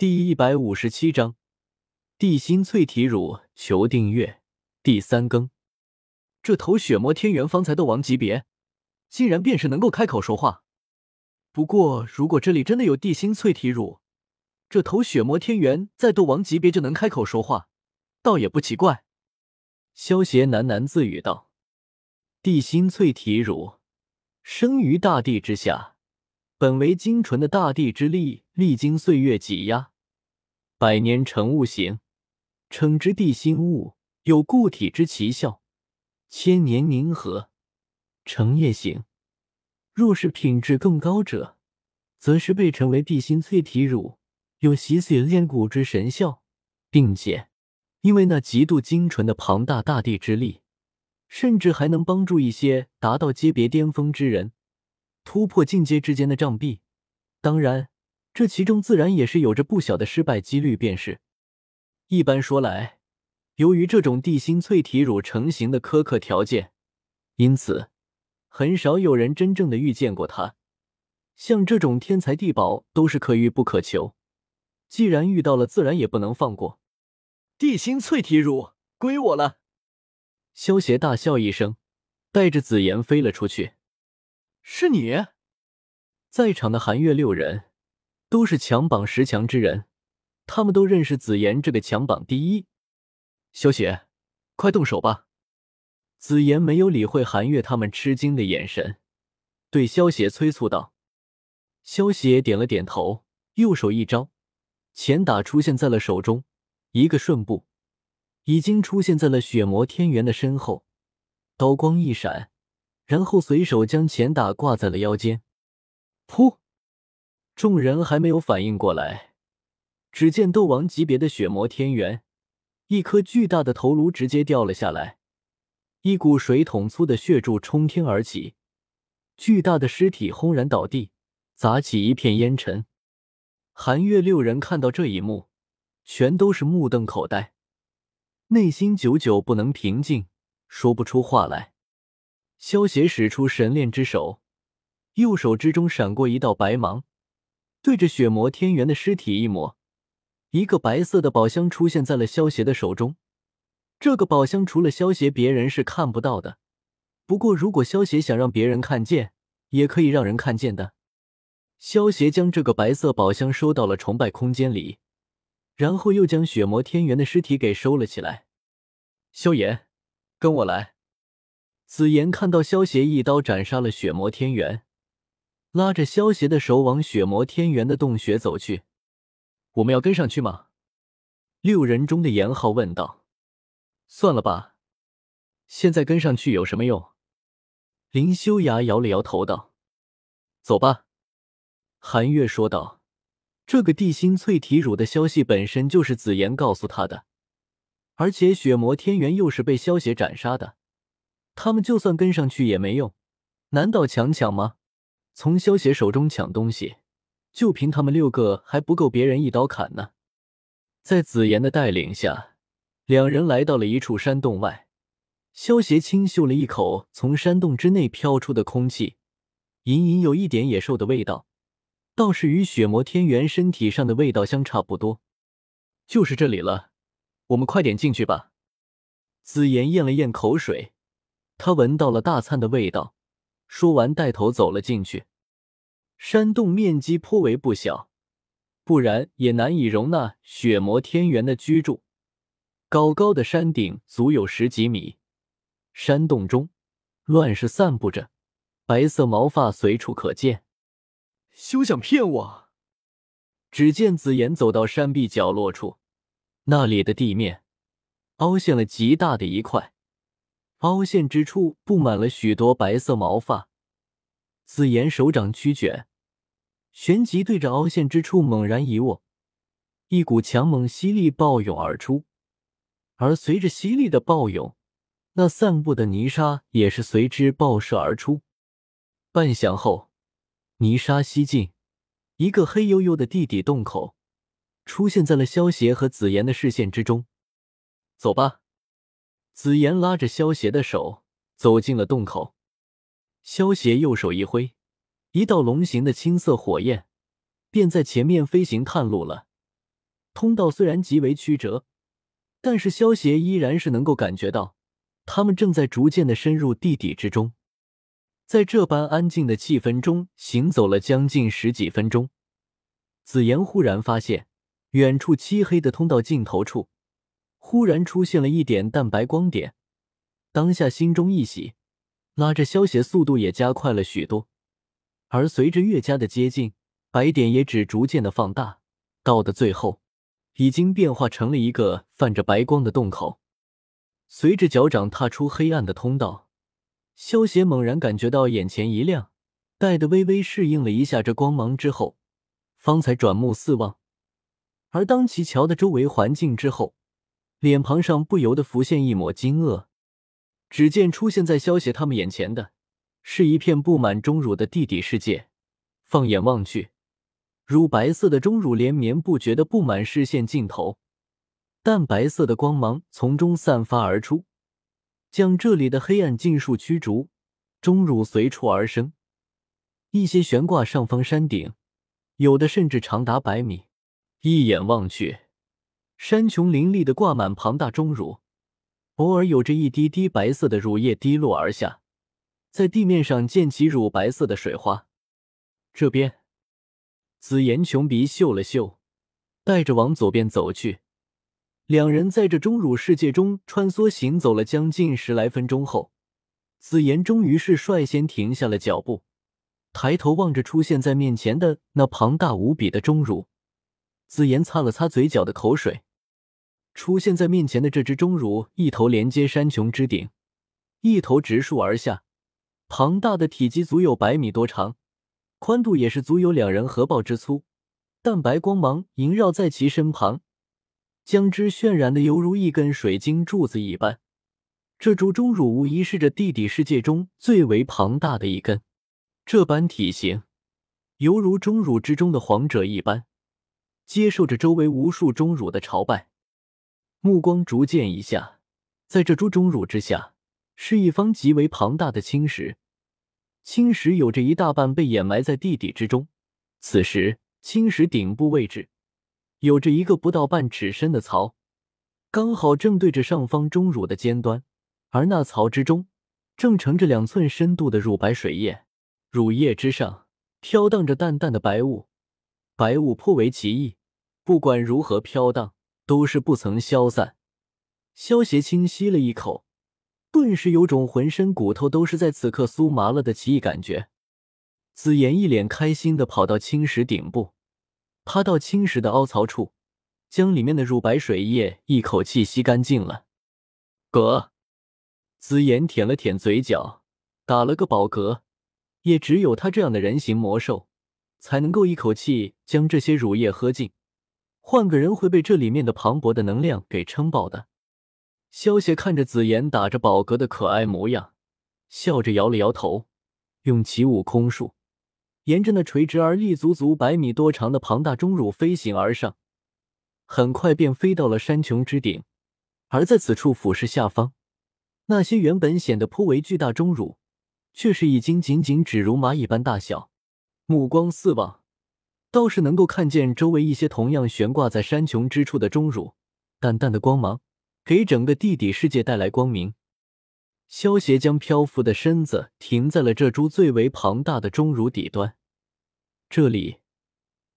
第一百五十七章地心淬体乳，求订阅。第三更，这头血魔天元方才斗王级别，竟然便是能够开口说话。不过，如果这里真的有地心淬体乳，这头血魔天元在斗王级别就能开口说话，倒也不奇怪。萧邪喃喃自语道：“地心淬体乳，生于大地之下，本为精纯的大地之力，历经岁月挤压。”百年成物形，称之地心物，有固体之奇效；千年凝合，成液形。若是品质更高者，则是被称为地心淬体乳，有洗髓炼骨之神效，并且因为那极度精纯的庞大大地之力，甚至还能帮助一些达到阶别巅峰之人突破境界之间的障壁。当然。这其中自然也是有着不小的失败几率，便是。一般说来，由于这种地心淬体乳成型的苛刻条件，因此很少有人真正的遇见过它。像这种天才地宝，都是可遇不可求。既然遇到了，自然也不能放过。地心淬体乳归我了！萧邪大笑一声，带着紫妍飞了出去。是你？在场的寒月六人。都是强榜十强之人，他们都认识紫妍这个强榜第一。萧邪，快动手吧！紫妍没有理会韩月他们吃惊的眼神，对萧邪催促道。萧邪点了点头，右手一招，前打出现在了手中，一个瞬步，已经出现在了血魔天元的身后，刀光一闪，然后随手将前打挂在了腰间，噗！众人还没有反应过来，只见斗王级别的血魔天元，一颗巨大的头颅直接掉了下来，一股水桶粗的血柱冲天而起，巨大的尸体轰然倒地，砸起一片烟尘。寒月六人看到这一幕，全都是目瞪口呆，内心久久不能平静，说不出话来。萧邪使出神炼之手，右手之中闪过一道白芒。对着血魔天元的尸体一抹，一个白色的宝箱出现在了萧邪的手中。这个宝箱除了萧邪，别人是看不到的。不过，如果萧邪想让别人看见，也可以让人看见的。萧邪将这个白色宝箱收到了崇拜空间里，然后又将血魔天元的尸体给收了起来。萧炎，跟我来。紫妍看到萧邪一刀斩杀了血魔天元。拉着萧邪的手往血魔天元的洞穴走去，我们要跟上去吗？六人中的严浩问道。算了吧，现在跟上去有什么用？林修崖摇了摇头道。走吧，韩月说道。这个地心淬体乳的消息本身就是紫妍告诉他的，而且血魔天元又是被萧邪斩杀的，他们就算跟上去也没用，难道强抢吗？从萧邪手中抢东西，就凭他们六个还不够别人一刀砍呢。在紫妍的带领下，两人来到了一处山洞外。萧邪轻嗅了一口从山洞之内飘出的空气，隐隐有一点野兽的味道，倒是与血魔天元身体上的味道相差不多。就是这里了，我们快点进去吧。紫妍咽了咽口水，他闻到了大餐的味道。说完，带头走了进去。山洞面积颇为不小，不然也难以容纳血魔天元的居住。高高的山顶足有十几米，山洞中乱石散布着，白色毛发随处可见。休想骗我！只见紫妍走到山壁角落处，那里的地面凹陷了极大的一块。凹陷之处布满了许多白色毛发，紫妍手掌曲卷，旋即对着凹陷之处猛然一握，一股强猛吸力暴涌而出，而随着吸力的暴涌，那散布的泥沙也是随之爆射而出。半晌后，泥沙吸尽，一个黑黝黝的地底洞口出现在了萧邪和紫妍的视线之中。走吧。紫妍拉着萧邪的手走进了洞口，萧邪右手一挥，一道龙形的青色火焰便在前面飞行探路了。通道虽然极为曲折，但是萧协依然是能够感觉到，他们正在逐渐的深入地底之中。在这般安静的气氛中行走了将近十几分钟，紫妍忽然发现，远处漆黑的通道尽头处，忽然出现了一点淡白光点。当下心中一喜，拉着萧协速度也加快了许多。而随着越加的接近，白点也只逐渐的放大，到的最后，已经变化成了一个泛着白光的洞口。随着脚掌踏出黑暗的通道。萧协猛然感觉到眼前一亮，待得微微适应了一下这光芒之后，方才转目四望。而当其瞧的周围环境之后，脸庞上不由得浮现一抹惊愕。只见出现在萧协他们眼前的，是一片布满钟乳的地底世界。放眼望去，乳白色的钟乳连绵不绝的布满视线尽头，淡白色的光芒从中散发而出。将这里的黑暗尽数驱逐，钟乳随处而生。一些悬挂上方山顶，有的甚至长达百米。一眼望去，山穷林立的挂满庞大钟乳，偶尔有着一滴滴白色的乳液滴落而下，在地面上溅起乳白色的水花。这边，紫妍穷鼻嗅了嗅，带着往左边走去。两人在这钟乳世界中穿梭行走了将近十来分钟后，紫妍终于是率先停下了脚步，抬头望着出现在面前的那庞大无比的钟乳，紫妍擦了擦嘴角的口水。出现在面前的这只钟乳，一头连接山穹之顶，一头直竖而下，庞大的体积足有百米多长，宽度也是足有两人合抱之粗，淡白光芒萦绕在其身旁。将之渲染的犹如一根水晶柱子一般，这株钟乳无疑是这地底世界中最为庞大的一根。这般体型，犹如钟乳之中的皇者一般，接受着周围无数钟乳的朝拜。目光逐渐移下，在这株钟乳之下，是一方极为庞大的青石。青石有着一大半被掩埋在地底之中。此时，青石顶部位置。有着一个不到半尺深的槽，刚好正对着上方钟乳的尖端，而那槽之中正盛着两寸深度的乳白水液，乳液之上飘荡着淡淡的白雾，白雾颇为奇异，不管如何飘荡，都是不曾消散。萧邪轻吸了一口，顿时有种浑身骨头都是在此刻酥麻了的奇异感觉。紫妍一脸开心的跑到青石顶部。趴到青石的凹槽处，将里面的乳白水液一口气吸干净了。嗝，紫妍舔了舔嘴角，打了个饱嗝。也只有他这样的人形魔兽，才能够一口气将这些乳液喝尽。换个人会被这里面的磅礴的能量给撑爆的。萧邪看着紫妍打着饱嗝的可爱模样，笑着摇了摇头，用起悟空术。沿着那垂直而立、足足百米多长的庞大钟乳飞行而上，很快便飞到了山穹之顶。而在此处俯视下方，那些原本显得颇为巨大钟乳，却是已经仅仅只如蚂蚁般大小。目光四望，倒是能够看见周围一些同样悬挂在山穹之处的钟乳，淡淡的光芒给整个地底世界带来光明。萧协将漂浮的身子停在了这株最为庞大的钟乳底端，这里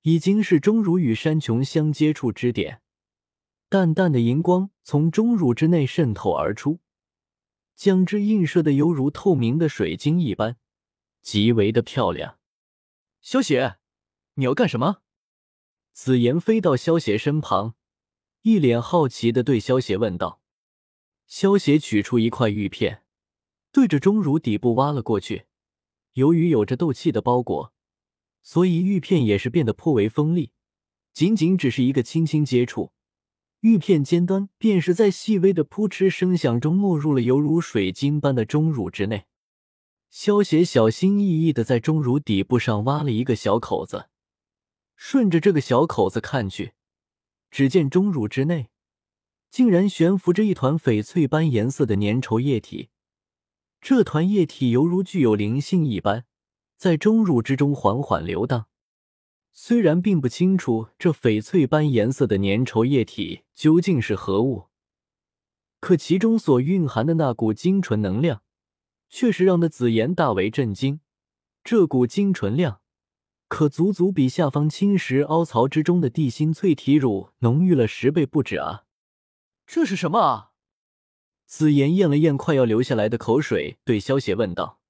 已经是钟乳与山穹相接触之点，淡淡的银光从钟乳之内渗透而出，将之映射的犹如透明的水晶一般，极为的漂亮。萧协，你要干什么？紫妍飞到萧邪身旁，一脸好奇的对萧邪问道。萧邪取出一块玉片，对着钟乳底部挖了过去。由于有着斗气的包裹，所以玉片也是变得颇为锋利。仅仅只是一个轻轻接触，玉片尖端便是在细微的扑哧声响中没入了犹如水晶般的钟乳之内。萧邪小心翼翼的在钟乳底部上挖了一个小口子，顺着这个小口子看去，只见钟乳之内。竟然悬浮着一团翡翠般颜色的粘稠液体，这团液体犹如具有灵性一般，在钟乳之中缓缓流荡。虽然并不清楚这翡翠般颜色的粘稠液体究竟是何物，可其中所蕴含的那股精纯能量，确实让那紫妍大为震惊。这股精纯量，可足足比下方青石凹槽之中的地心淬体乳浓郁了十倍不止啊！这是什么啊？紫妍咽了咽快要流下来的口水，对萧邪问道：“